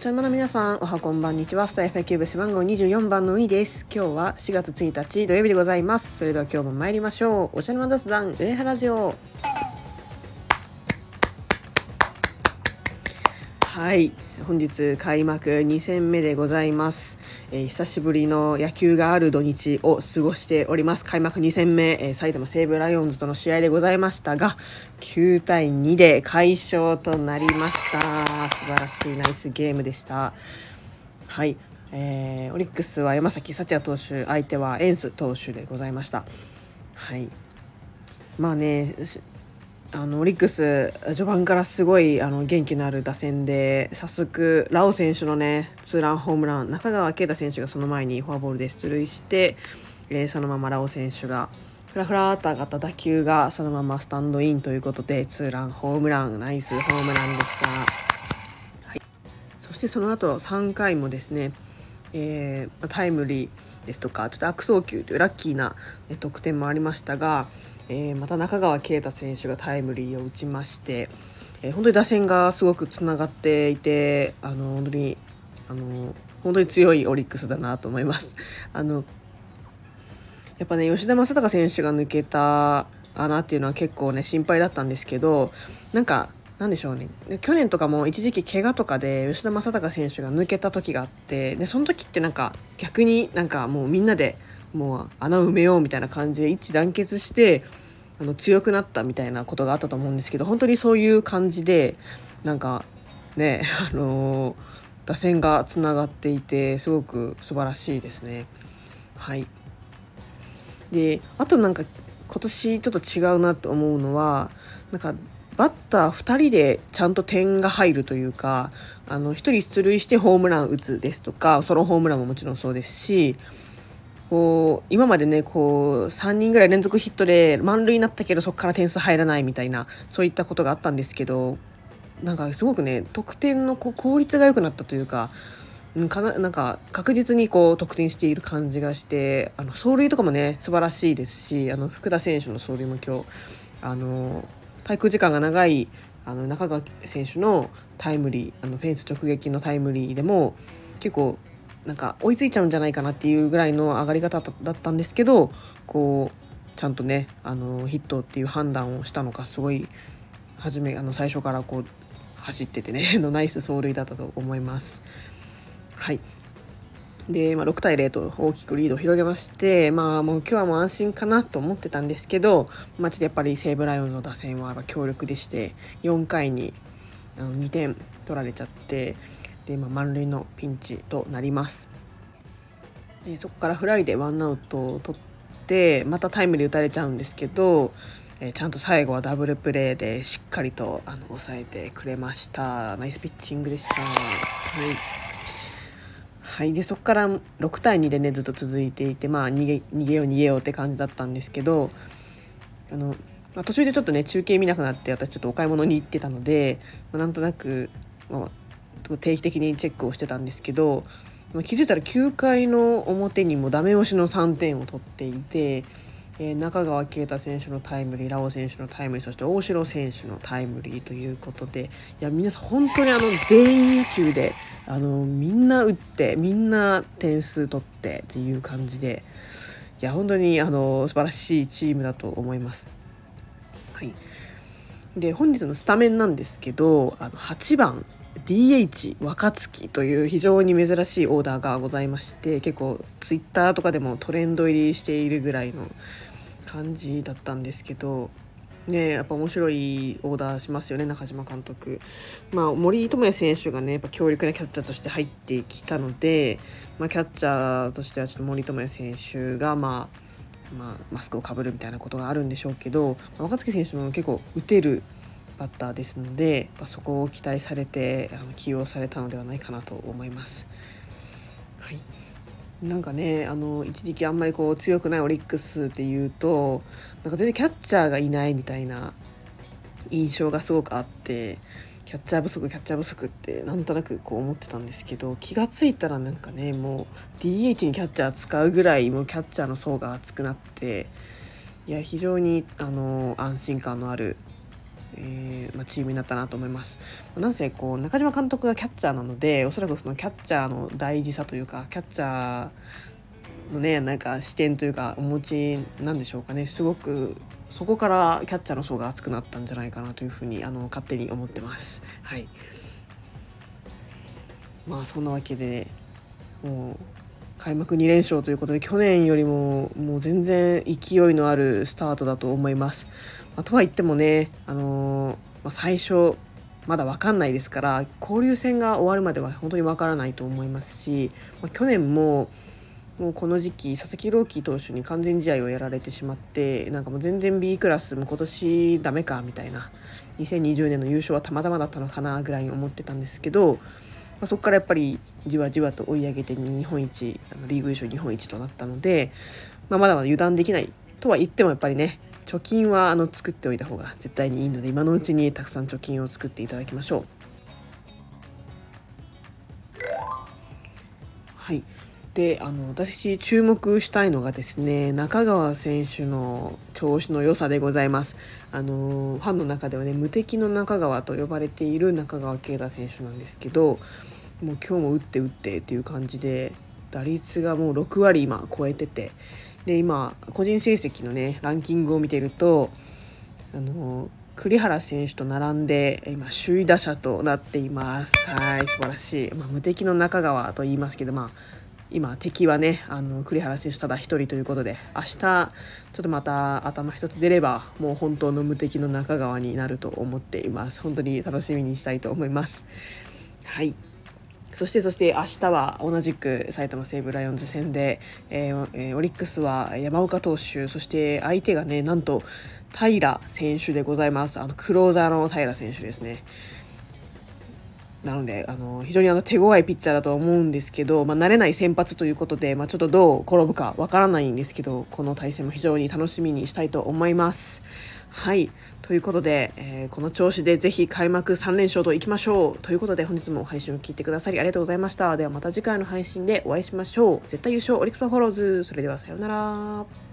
ちゃいまの皆さんおはこんばんにちは。スタイフ野球部背番号24番のウニです。今日は4月1日土曜日でございます。それでは今日も参りましょう。おしゃれな雑談上原ジオはい。本日開幕2戦目でございます、えー、久しぶりの野球がある土日を過ごしております。開幕2戦目、えー、埼玉西武ライオンズとの試合でございましたが9対2で快勝となりました。素晴らしいナイスゲームでした。はい、えー、オリックスは山崎幸也投手相手はエンス投手でございました。はい。まあねあのオリックス序盤からすごいあの元気のある打線で早速ラオ選手のねツーランホームラン中川圭太選手がその前にフォアボールで出塁して、えー、そのままラオ選手がふらふらっと上がった打球がそのままスタンドインということでツーランホームランナイスホームランでした、はい、そしてその後3回もですね、えー、タイムリーですとかちょっと悪送球というラッキーな得点もありましたがえー、また中川圭太選手がタイムリーを打ちまして、えー、本当に打線がすごくつながっていてあの本当にあの本当に強いオリックスだなと思います。あのやっぱね吉田正尚選手が抜けた穴っていうのは結構ね心配だったんですけどなんかなんでしょうね去年とかも一時期怪我とかで吉田正尚選手が抜けた時があってでその時ってなんか逆になんかもうみんなでもう穴埋めようみたいな感じで一致団結してあの強くなったみたいなことがあったと思うんですけど本当にそういう感じでなんかね あの打線がつながっていてすごく素晴らしいですね。はいであとなんか今年ちょっと違うなと思うのはなんかバッター2人でちゃんと点が入るというかあの1人出塁してホームラン打つですとかソロホームランももちろんそうですしこう今までねこう3人ぐらい連続ヒットで満塁になったけどそこから点数入らないみたいなそういったことがあったんですけどなんかすごくね得点のこう効率が良くなったというかかななんか確実にこう得点している感じがしてあの走塁とかもね素晴らしいですしあの福田選手の走塁も今日あの滞空時間が長いあの中川選手のタイムリーあのフェンス直撃のタイムリーでも結構なんか追いついちゃうんじゃないかなっていうぐらいの上がり方だったんですけどこうちゃんとねあのヒットっていう判断をしたのかすごい初めあの最初からこう走っててね のナイス走塁だったと思います。はいで、まあ、6対0と大きくリードを広げましてまあもう今日はもう安心かなと思ってたんですけど、まあ、ちょっとやっぱり西武ライオンズの打線は強力でして4回にあの2点取られちゃってで今満塁のピンチとなります。でそこからフライでワンアウトを取ってまたタイムリー打たれちゃうんですけど、え、ちゃんと最後はダブルプレーでしっかりとあの抑えてくれました。ナイスピッチングでした。はい、はい、でそこから6対2でねずっと続いていてまあ逃げ逃げよう逃げようって感じだったんですけどあのまあ、途中でちょっとね中継見なくなって私ちょっとお買い物に行ってたので、まあ、なんとなく、まあ、定期的にチェックをしてたんですけど気づいたら9回の表にもダメ押しの3点を取っていて、えー、中川圭太選手のタイムリーラオ選手のタイムリーそして大城選手のタイムリーということでいや皆さん本当にあの全員野球であのみんな打ってみんな点数取ってっていう感じでいや本当にあの素晴らしいチームだと思います。はいで本日のスタメンなんですけどあの8番 DH 若月という非常に珍しいオーダーがございまして結構ツイッターとかでもトレンド入りしているぐらいの感じだったんですけどねやっぱ面白いオーダーしますよね中島監督。まあ、森友哉選手がねやっぱ強力なキャッチャーとして入ってきたので、まあ、キャッチャーとしてはちょっと森友哉選手がまあまあ、マスクをかぶるみたいなことがあるんでしょうけど若月選手も結構打てるバッターですのでそこを期待されてあの起用されたのではないかなと思います。はいなんかねあの一時期あんまりこう強くないオリックスっていうとなんか全然キャッチャーがいないみたいな印象がすごくあってキャッチャー不足キャッチャー不足ってなんとなくこう思ってたんですけど気が付いたらなんかねもう DH にキャッチャー使うぐらいもうキャッチャーの層が厚くなっていや非常にあの安心感のあるえー、まあ、チームになったなと思います。なんせこう中島監督がキャッチャーなのでおそらくそのキャッチャーの大事さというかキャッチャーのねなんか視点というかお持ちなんでしょうかねすごくそこからキャッチャーの層が厚くなったんじゃないかなというふうにあの勝手に思ってます。はいまあそんなわけでもう開幕2連勝ということで去年よりももう全然勢いのあるスタートだと思います。まあ、とは言ってもね、あのー、まあ、最初まだ分かんないですから交流戦が終わるまでは本当に分からないと思いますし、まあ、去年ももうこの時期佐々木朗希投手に完全試合をやられてしまってなんかもう全然 B クラスも今年ダメかみたいな2020年の優勝はたまたまだったのかなぐらいに思ってたんですけど、まあ、そこからやっぱりじわじわと追い上げて日本一あのリーグ優勝日本一となったので、まあ、まだまだ油断できないとは言ってもやっぱりね貯金はあの作っておいた方が絶対にいいので今のうちにたくさん貯金を作っていただきましょう。はいであの私注目したいのがですね中川選手の調子の良さでございますあのファンの中ではね無敵の中川と呼ばれている中川圭太選手なんですけどもう今日も打って打ってっていう感じで打率がもう6割今超えてて。で今個人成績のねランキングを見てるとあの栗原選手と並んで今首位打者となっています。はい素晴らしい、まあ、無敵の中川と言いますけどまあ今敵はねあの栗原選手ただ一人ということで明日ちょっとまた頭一つ出ればもう本当の無敵の中川になると思っています。本当に楽しみにしたいと思います。はい。そしてそして明日は同じく埼玉西武ライオンズ戦で、えー、オリックスは山岡投手そして相手がねなんと平選手でございますあのクローザーの平選手ですねなのであの非常にあの手強いピッチャーだと思うんですけど、まあ、慣れない先発ということで、まあ、ちょっとどう転ぶかわからないんですけどこの対戦も非常に楽しみにしたいと思います。はい。ということで、えー、この調子でぜひ開幕3連勝といきましょう。ということで本日も配信を聞いてくださりありがとうございました。ではまた次回の配信でお会いしましょう。絶対優勝オリックスフォローズ。それではさようなら。